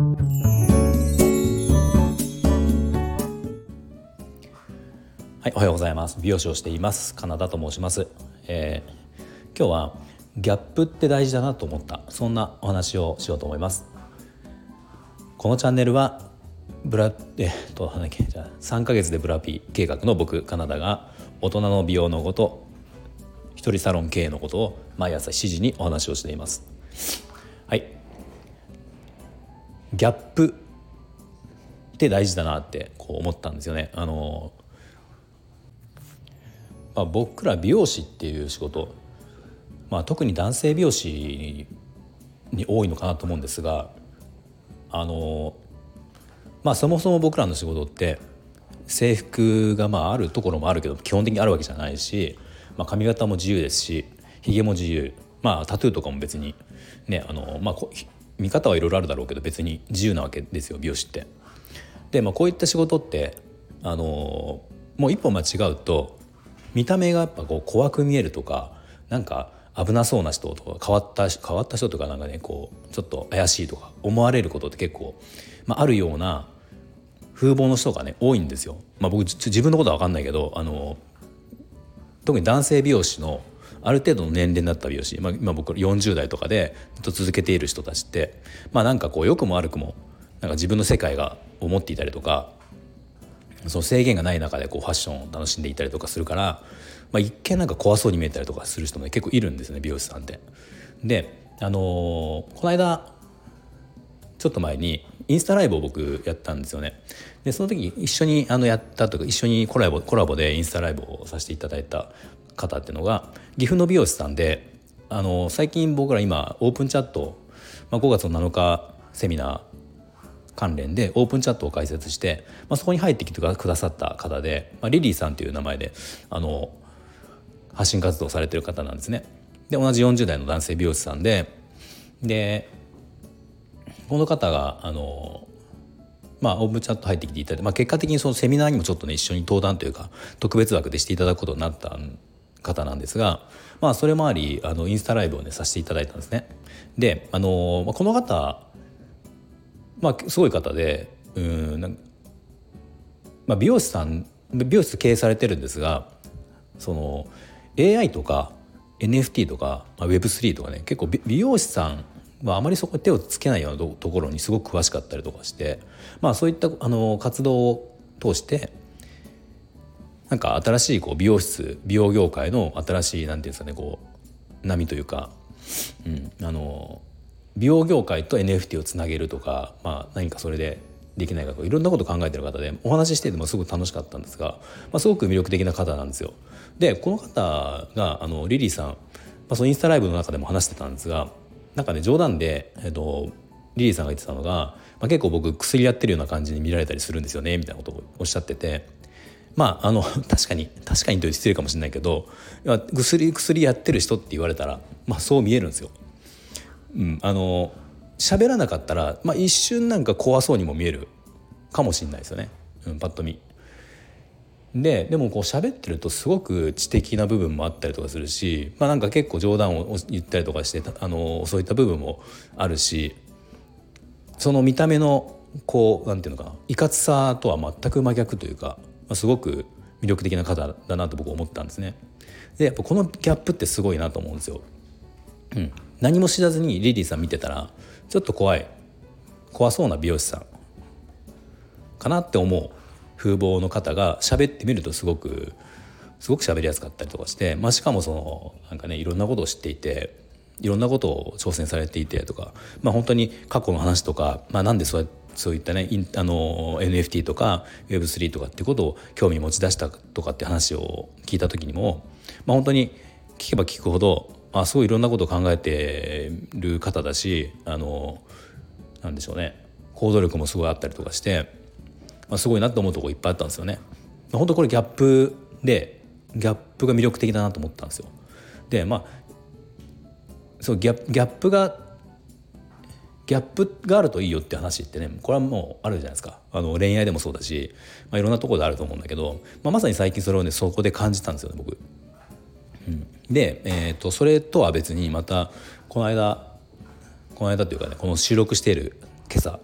はいおはようございます。美容師をしています。カナダと申します、えー、今日はギャップって大事だなと思った。そんなお話をしようと思います。このチャンネルはブラえっとなんだっけ？じゃあ3ヶ月でブラピ計画の僕カナダが大人の美容のこと一人サロン経営のことを毎朝7時にお話をしています。ギャップって大事だなってこう思ったんですよね。あのまあ、僕ら美容師っていう仕事、まあ、特に男性美容師に多いのかなと思うんですがあのまあそもそも僕らの仕事って制服がまああるところもあるけど基本的にあるわけじゃないし、まあ、髪型も自由ですしひげも自由。まあタトゥーとかも別にねあの、まあ、見方はいろいろあるだろうけど別に自由なわけですよ美容師って。で、まあ、こういった仕事ってあのもう一歩間違うと見た目がやっぱこう怖く見えるとかなんか危なそうな人とか変わった変わった人とかなんかねこうちょっと怪しいとか思われることって結構、まあ、あるような風貌の人がね多いんですよ。まあ、僕自分のことは分かんないけどあの特に男性美容師のある程度の年齢になった美容師、まあ、今僕40代とかでずっと続けている人たちってまあなんかこう良くも悪くもなんか自分の世界が思っていたりとかその制限がない中でこうファッションを楽しんでいたりとかするから、まあ、一見なんか怖そうに見えたりとかする人も、ね、結構いるんですね美容師さんって。であのー、この間ちょっと前にインスタライブを僕やったんですよね。でその時一緒にあのやったとか一緒にコラボコラボでインスタライブをさせていただいた方っていうのが岐阜の美容師さんであの最近僕ら今オープンチャット、まあ、5月の7日セミナー関連でオープンチャットを開設して、まあ、そこに入ってきてくださった方で、まあ、リリーさんという名前であの発信活動されてる方なんですね。で同じ40代の男性美容師さんででこの方があのまあ、オープンチャット入ってきていただいて、まあ、結果的にそのセミナーにもちょっとね一緒に登壇というか特別枠でしていただくことになったん方なんですが、まあ、それもありあのインスタライブをねさせていただいたんですね。であのこの方まあ、すごい方でうんなんまあ、美容師さん美容室経営されてるんですがその AI とか NFT とか、まあ、Web3 とかね結構美容師さんはあまりそこに手をつけないようなところにすごく詳しかったりとかして、まあ、そういったあの活動を通してなんか新しいこう美容室美容業界の新しいなんていうんですかねこう波というか、うん、あの美容業界と NFT をつなげるとか、まあ、何かそれでできないかとかいろんなこと考えてる方でお話ししててもすごく楽しかったんですが、まあ、すごく魅力的な方なんですよ。でこの方があのリリーさん、まあ、そのインスタライブの中でも話してたんですがなんかね冗談で、えっと、リリーさんが言ってたのが、まあ、結構僕薬やってるような感じに見られたりするんですよねみたいなことをおっしゃっててまああの 確かに確かにという失礼かもしれないけど薬薬やってる人って言われたら、まあ、そう見えるんですよ。うん、あの喋らなかったら、まあ、一瞬なんか怖そうにも見えるかもしれないですよね、うん、パッと見。ででもこう喋ってるとすごく知的な部分もあったりとかするし、まあ、なんか結構冗談を言ったりとかしてあのそういった部分もあるしその見た目のこうなんていうのかないかつさとは全く真逆というか、ま、すごく魅力的な方だなと僕思ったんですね。でやっぱこのギャップってすごいなと思うんですよ。うん、何も知らずにリリーさん見てたらちょっと怖い怖そうな美容師さんかなって思う風貌の方が喋ってみるとすごくすごく喋りやすかったりとかして、まあ、しかもそのなんかねいろんなことを知っていていろんなことを挑戦されていてとか、まあ、本当に過去の話とか、まあ、なんでそうそういったねあの NFT とか Web3 とかってことを興味持ち出したとかって話を聞いた時にも、まあ、本当に聞けば聞くほどあすごいいろんなことを考えてる方だしあのなんでしょうね行動力もすごいあったりとかして、まあ、すごいなと思うとこいっぱいあったんですよね。本当これギャップでギャップが魅力的だなと思ったんですよ。でまあそうギャギャップがギャップがあるといいよって話ってねこれはもうあるじゃないですかあの恋愛でもそうだし、まあ、いろんなとこであると思うんだけど、まあ、まさに最近それをねそこで感じたんですよね僕。うん、で、えーと、それとは別にまたこの間この間というかねこの収録している今朝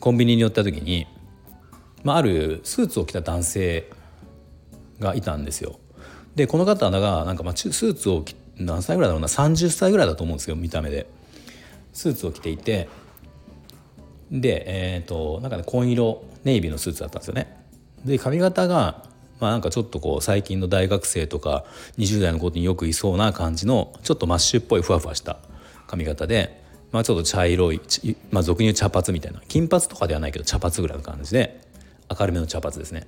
コンビニに寄った時に、まあ、あるスーツを着た男性がいたんですよ。でこの方がなんかまあスーツを何歳ぐらいだろうな30歳ぐらいだと思うんですけど見た目でスーツを着ていてでえっ、ー、となんかね紺色ネイビーのスーツだったんですよね。で髪型がまあなんかちょっとこう最近の大学生とか20代の子によくいそうな感じのちょっとマッシュっぽいふわふわした髪型で、まあ、ちょっと茶色い、まあ、俗に言う茶髪みたいな金髪とかではないけど茶髪ぐらいの感じで明るめの茶髪ですね、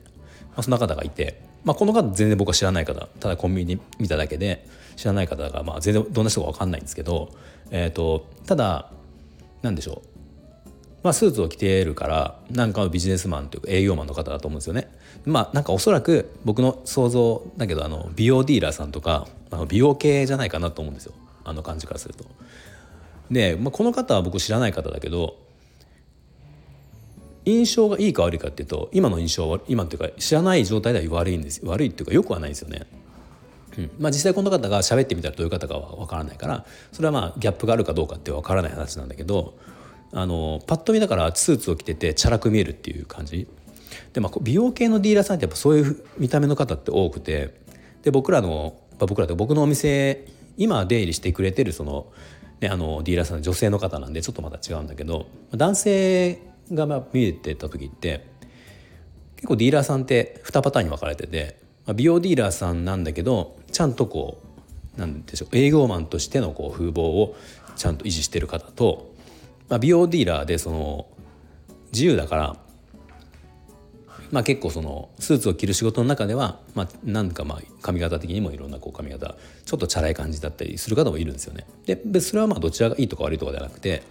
まあ、そんな方がいて、まあ、この方全然僕は知らない方ただコンビニ見ただけで知らない方がまあ全然どんな人か分かんないんですけど、えーと、ただ何でしょうまあ、スーツを着ているからなんかのビジネスマンというか営業マンの方だと思うんですよね。まあなんかおそらく僕の想像だけどあの美容ディーラーさんとかあの美容系じゃないかなと思うんですよあの感じからすると。で、まあ、この方は僕知らない方だけど印象がいいか悪いかっていうと今の印象は今っていうか知らない状態では悪いんです悪いっていうかよくはないんですよね。うん。まあ、実際この方が喋ってみたらどういう方かは分からないからそれはまあギャップがあるかどうかって分からない話なんだけどあのパッと見だからスーツを着ててチャラく見えるっていう感じ。で、まあ、美容系のディーラーさんってやっぱそういう見た目の方って多くてで僕らの、まあ、僕らで僕のお店今出入りしてくれてるその,、ね、あのディーラーさん女性の方なんでちょっとまた違うんだけど男性がまあ見えてた時って結構ディーラーさんって2パターンに分かれてて、まあ、美容ディーラーさんなんだけどちゃんとこうなんでしょう営業マンとしてのこう風貌をちゃんと維持してる方と、まあ、美容ディーラーでその自由だからまあ、結構そのスーツを着る仕事の中では、まあ、なんかまあ髪型的にもいろんなこう髪型ちょっとチャラい感じだったりする方もいるんですよね。でそれはまあどちらがいいとか悪いとかではなくて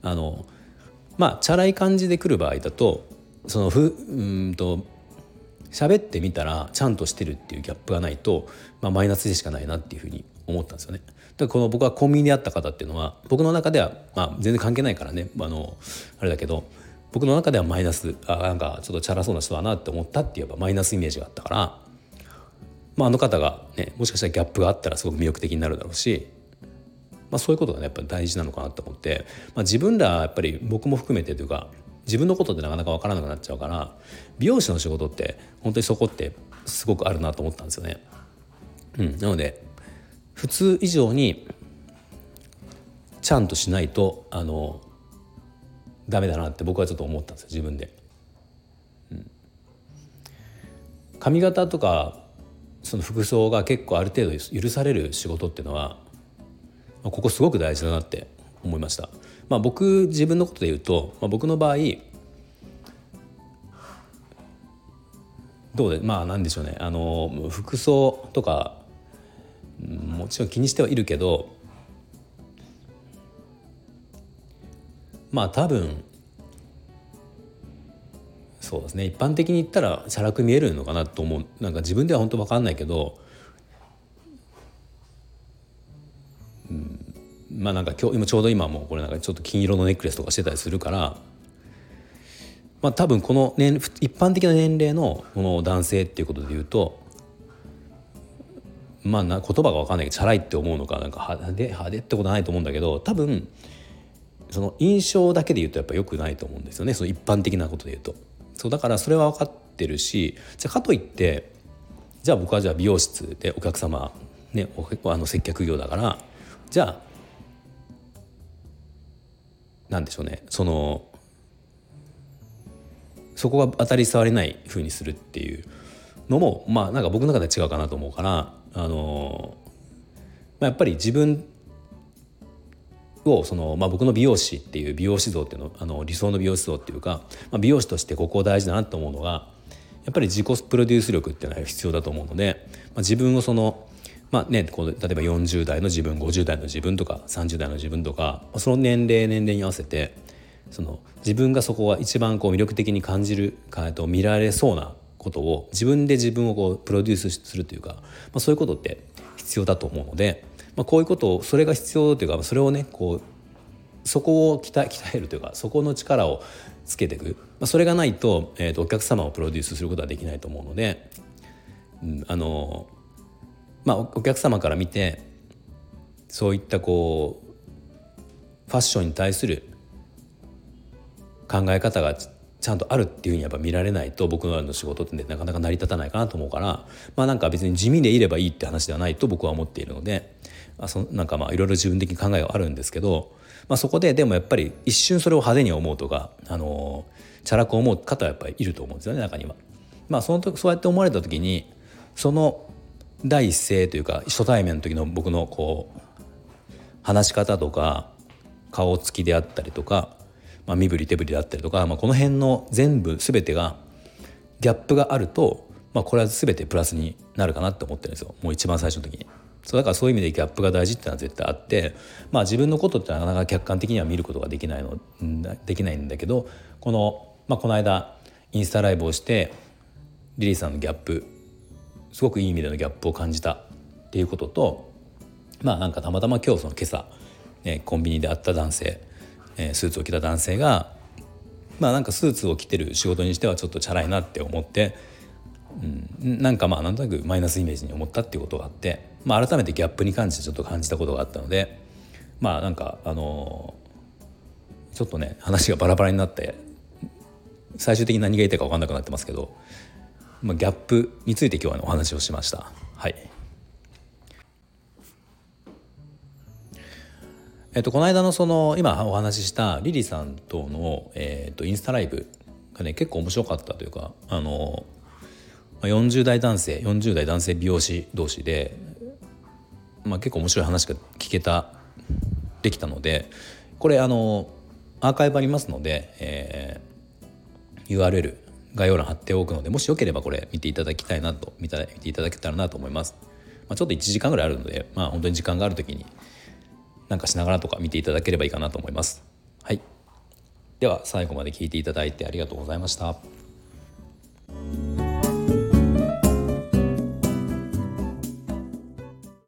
あのまあチャラい感じで来る場合だとそのふうんと喋ってみたらちゃんとしてるっていうギャップがないと、まあ、マイナスでしかないなっていうふうに思ったんですよね。だからこの僕はコンビニで会った方っていうのは僕の中では、まあ、全然関係ないからねあのあれだけど僕の中ではマイナスあなんかちょっとチャラそうな人だなって思ったって言えばマイナスイメージがあったから、まあ、あの方がねもしかしたらギャップがあったらすごく魅力的になるだろうし、まあ、そういうことがねやっぱり大事なのかなと思って、まあ、自分らやっぱり僕も含めてというか自分のことってなかなか分からなくなっちゃうから美容師の仕事って本当にそこってすごくあるなと思ったんですよね。うん、なので普通以上にちゃんとしないとあのダメだなって僕はちょっと思ったんですよ自分で。うん、髪型とかその服装が結構ある程度許される仕事っていうのはここすごく大事だなって思いました。まあ、僕自分のことで言うと、まあ、僕の場合どうでまあなんでしょうね。あの服装とかもちろん気にしてはいるけどまあ多分そうですね。一般的に言ったらチャラく見えるのかなと思う。なんか自分では本当分かんないけど、まあなんか今日今ちょうど今もこれなんかちょっと金色のネックレスとかしてたりするからまあ多分この年一般的な年齢のこの男性っていうことで言うとまあな言葉が分かんないけどチャラいって思うのかなんか派手派手ってことはないと思うんだけど多分その印象だけで言うとやっぱ良くないと思うんですよねその一般的なことで言うと。そうだからそれは分かってるしじゃかといってじゃあ僕はじゃあ美容室でお客様ねあの接客業だからじゃあなんでしょうね。そのそこが当たり障りないふうにするっていうのもまあなんか僕の中で違うかなと思うからあの、まあ、やっぱり自分をその、まあ、僕の美容師っていう美容師像っていうのあの理想の美容師像っていうか、まあ、美容師としてここ大事だなと思うのがやっぱり自己プロデュース力っていうのは必要だと思うので、まあ、自分をそのまあね、こう例えば40代の自分50代の自分とか30代の自分とかその年齢年齢に合わせてその自分がそこが一番こう魅力的に感じるかと見られそうなことを自分で自分をこうプロデュースするというか、まあ、そういうことって必要だと思うのでまあ、こういうことをそれが必要というかそれをねこうそこを鍛え鍛えるというかそこの力をつけていく、まあ、それがないと,、えーと、お客様をプロデュースすることはできないと思うので、うん、あのまあお客様から見てそういったこうファッションに対する考え方がちゃんとあるっていうふうにやっぱ見られないと僕の仕事って、ね、なかなか成り立たないかなと思うからまあなんか別に地味でいればいいって話ではないと僕は思っているので、まあ、そなんかまあいろいろ自分的に考えがあるんですけど、まあ、そこででもやっぱり一瞬それを派手に思うとか、あのチャラく思う方はやっぱりいると思うんですよね中には。まあ、その時そうやって思われた時にその第一声というか初対面の時の僕のこう話し方とか顔つきであったりとかまあ、身振り手振りだったりとか、まあ、この辺の全部全てがギャップがあると、まあ、これは全てプラスになるかなって思ってるんですよもう一番最初の時に。そうだからそういう意味でギャップが大事っていうのは絶対あって、まあ、自分のことってなかなか客観的には見ることができないのできないんだけどこの、まあ、この間インスタライブをしてリリーさんのギャップすごくいい意味でのギャップを感じたっていうこととまあなんかたまたま今日その今朝、ね、コンビニで会った男性えー、スーツを着た男性がまあなんかスーツを着てる仕事にしてはちょっとチャラいなって思って、うん、なんかまあなんとなくマイナスイメージに思ったっていうことがあって、まあ、改めてギャップに関してちょっと感じたことがあったのでまあなんかあのー、ちょっとね話がバラバラになって最終的に何が言いたいか分かんなくなってますけど、まあ、ギャップについて今日は、お話をしました。はいえっと、この間のその今お話ししたリリさんとの、えっと、インスタライブがね結構面白かったというかあの40代男性40代男性美容師同士で、まあ、結構面白い話が聞けたできたのでこれあのアーカイブありますので、えー、URL 概要欄貼っておくのでもしよければこれ見ていただきたいなと見た見ていただけたらなと思います。まあ、ちょっと1時間ぐらいあるので、まあ、本当に時間がある時になんかしながらとか見ていただければいいかなと思います。はい。では最後まで聞いていただいてありがとうございました。